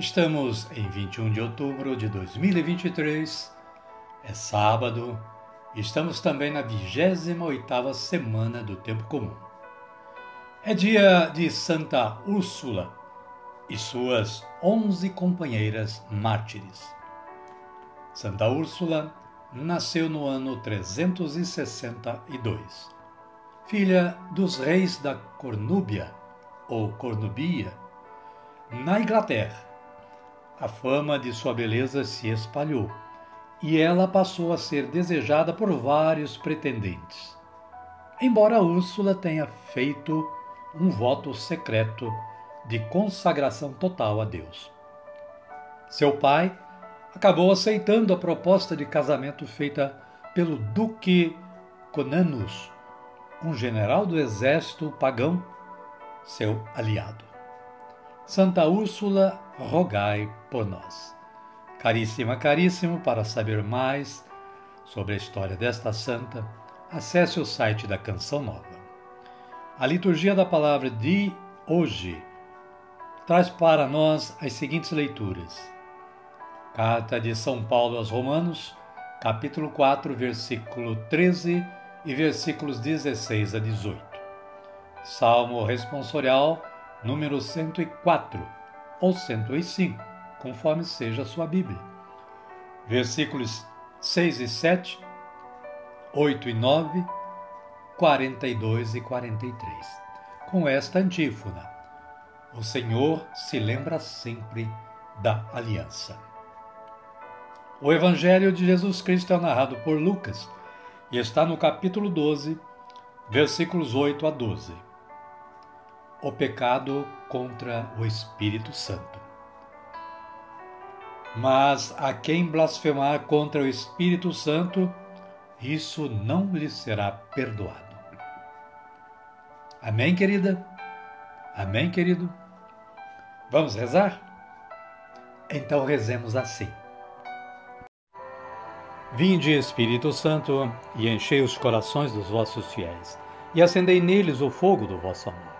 Estamos em 21 de outubro de 2023, é sábado, estamos também na 28ª semana do Tempo Comum. É dia de Santa Úrsula e suas onze companheiras mártires. Santa Úrsula nasceu no ano 362, filha dos reis da Cornúbia ou Cornubia, na Inglaterra a fama de sua beleza se espalhou e ela passou a ser desejada por vários pretendentes. Embora Úrsula tenha feito um voto secreto de consagração total a Deus. Seu pai acabou aceitando a proposta de casamento feita pelo Duque Conanus, um general do exército pagão, seu aliado. Santa Úrsula, rogai por nós. Caríssima, caríssimo, para saber mais sobre a história desta santa, acesse o site da Canção Nova. A liturgia da palavra de hoje traz para nós as seguintes leituras. Carta de São Paulo aos Romanos, capítulo 4, versículo 13 e versículos 16 a 18. Salmo responsorial número 104 ou 105, conforme seja a sua Bíblia. Versículos 6 e 7, 8 e 9, 42 e 43. Com esta antífona: O Senhor se lembra sempre da aliança. O Evangelho de Jesus Cristo é narrado por Lucas e está no capítulo 12, versículos 8 a 12 o pecado contra o Espírito Santo. Mas a quem blasfemar contra o Espírito Santo, isso não lhe será perdoado. Amém, querida? Amém, querido? Vamos rezar? Então rezemos assim. Vinde, Espírito Santo, e enchei os corações dos vossos fiéis, e acendei neles o fogo do vosso amor.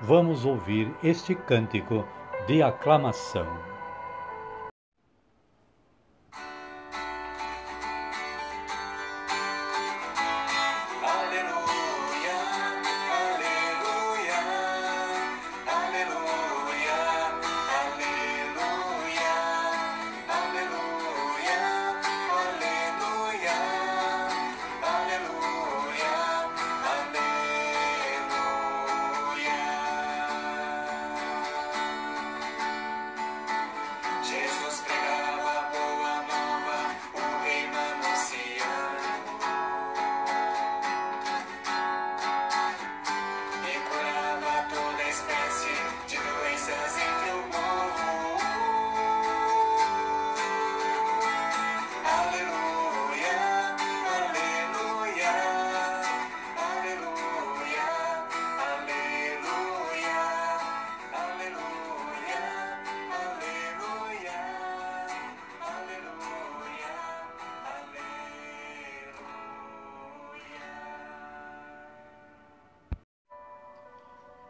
vamos ouvir este cântico de aclamação.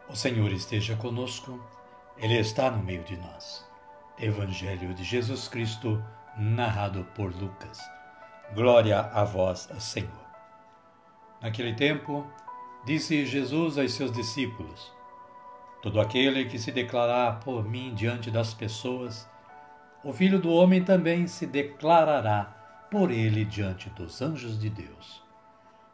O Senhor esteja conosco, Ele está no meio de nós. Evangelho de Jesus Cristo, narrado por Lucas. Glória a vós, Senhor. Naquele tempo, disse Jesus aos seus discípulos: Todo aquele que se declarar por mim diante das pessoas, o Filho do Homem também se declarará por ele diante dos anjos de Deus.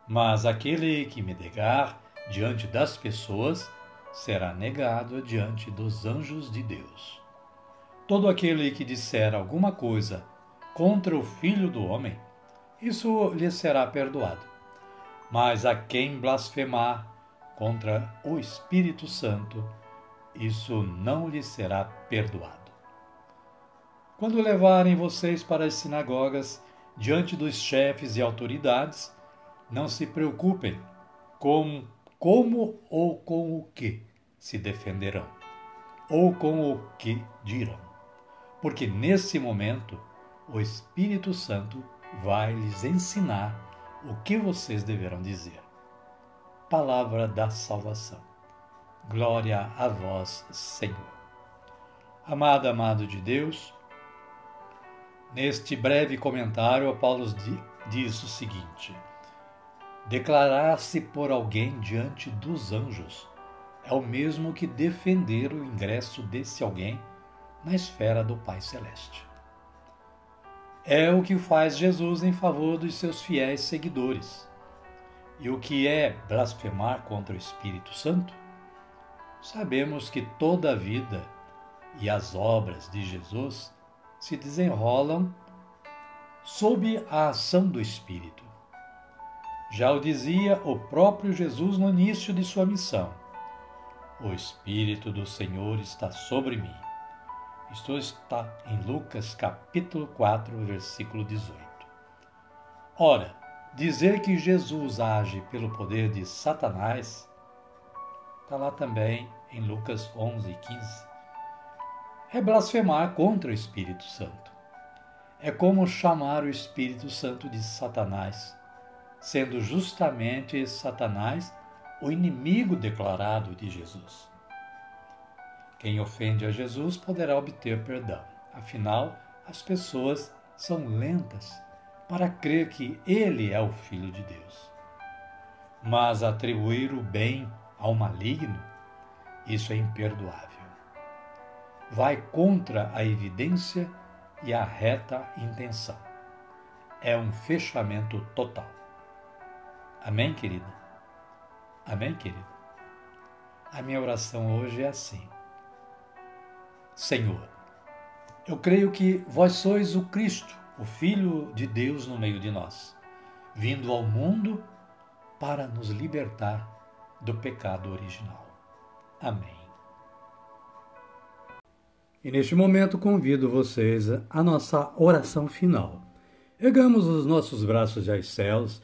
Mas aquele que me negar diante das pessoas, será negado diante dos anjos de Deus. Todo aquele que disser alguma coisa contra o Filho do Homem, isso lhe será perdoado. Mas a quem blasfemar contra o Espírito Santo, isso não lhe será perdoado. Quando levarem vocês para as sinagogas, diante dos chefes e autoridades, não se preocupem com como ou com o que se defenderão, ou com o que dirão. Porque nesse momento o Espírito Santo vai lhes ensinar o que vocês deverão dizer. Palavra da salvação. Glória a vós, Senhor. Amado, amado de Deus, neste breve comentário, Paulo diz o seguinte: Declarar-se por alguém diante dos anjos é o mesmo que defender o ingresso desse alguém na esfera do Pai Celeste. É o que faz Jesus em favor dos seus fiéis seguidores. E o que é blasfemar contra o Espírito Santo? Sabemos que toda a vida e as obras de Jesus se desenrolam sob a ação do Espírito. Já o dizia o próprio Jesus no início de sua missão: O Espírito do Senhor está sobre mim. Isto está em Lucas capítulo 4, versículo 18. Ora, dizer que Jesus age pelo poder de Satanás está lá também em Lucas 11 e 15. É blasfemar contra o Espírito Santo. É como chamar o Espírito Santo de Satanás sendo justamente Satanás o inimigo declarado de Jesus. Quem ofende a Jesus poderá obter perdão. Afinal, as pessoas são lentas para crer que ele é o Filho de Deus. Mas atribuir o bem ao maligno, isso é imperdoável. Vai contra a evidência e a reta intenção. É um fechamento total. Amém, querida? Amém, querido? A minha oração hoje é assim: Senhor, eu creio que vós sois o Cristo, o Filho de Deus no meio de nós, vindo ao mundo para nos libertar do pecado original. Amém. E neste momento convido vocês à nossa oração final. Ergamos os nossos braços aos céus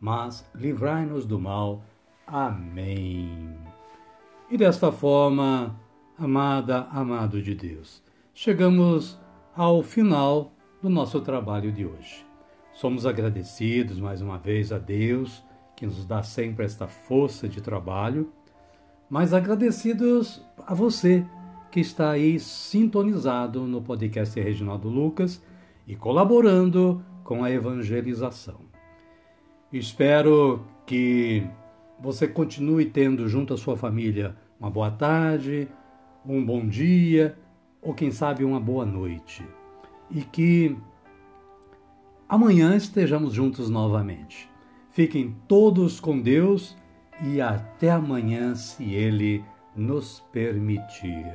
mas livrai-nos do mal. Amém. E desta forma, amada, amado de Deus, chegamos ao final do nosso trabalho de hoje. Somos agradecidos mais uma vez a Deus, que nos dá sempre esta força de trabalho, mas agradecidos a você que está aí sintonizado no podcast Reginaldo Lucas e colaborando com a evangelização. Espero que você continue tendo junto à sua família uma boa tarde, um bom dia ou quem sabe uma boa noite. E que amanhã estejamos juntos novamente. Fiquem todos com Deus e até amanhã, se Ele nos permitir.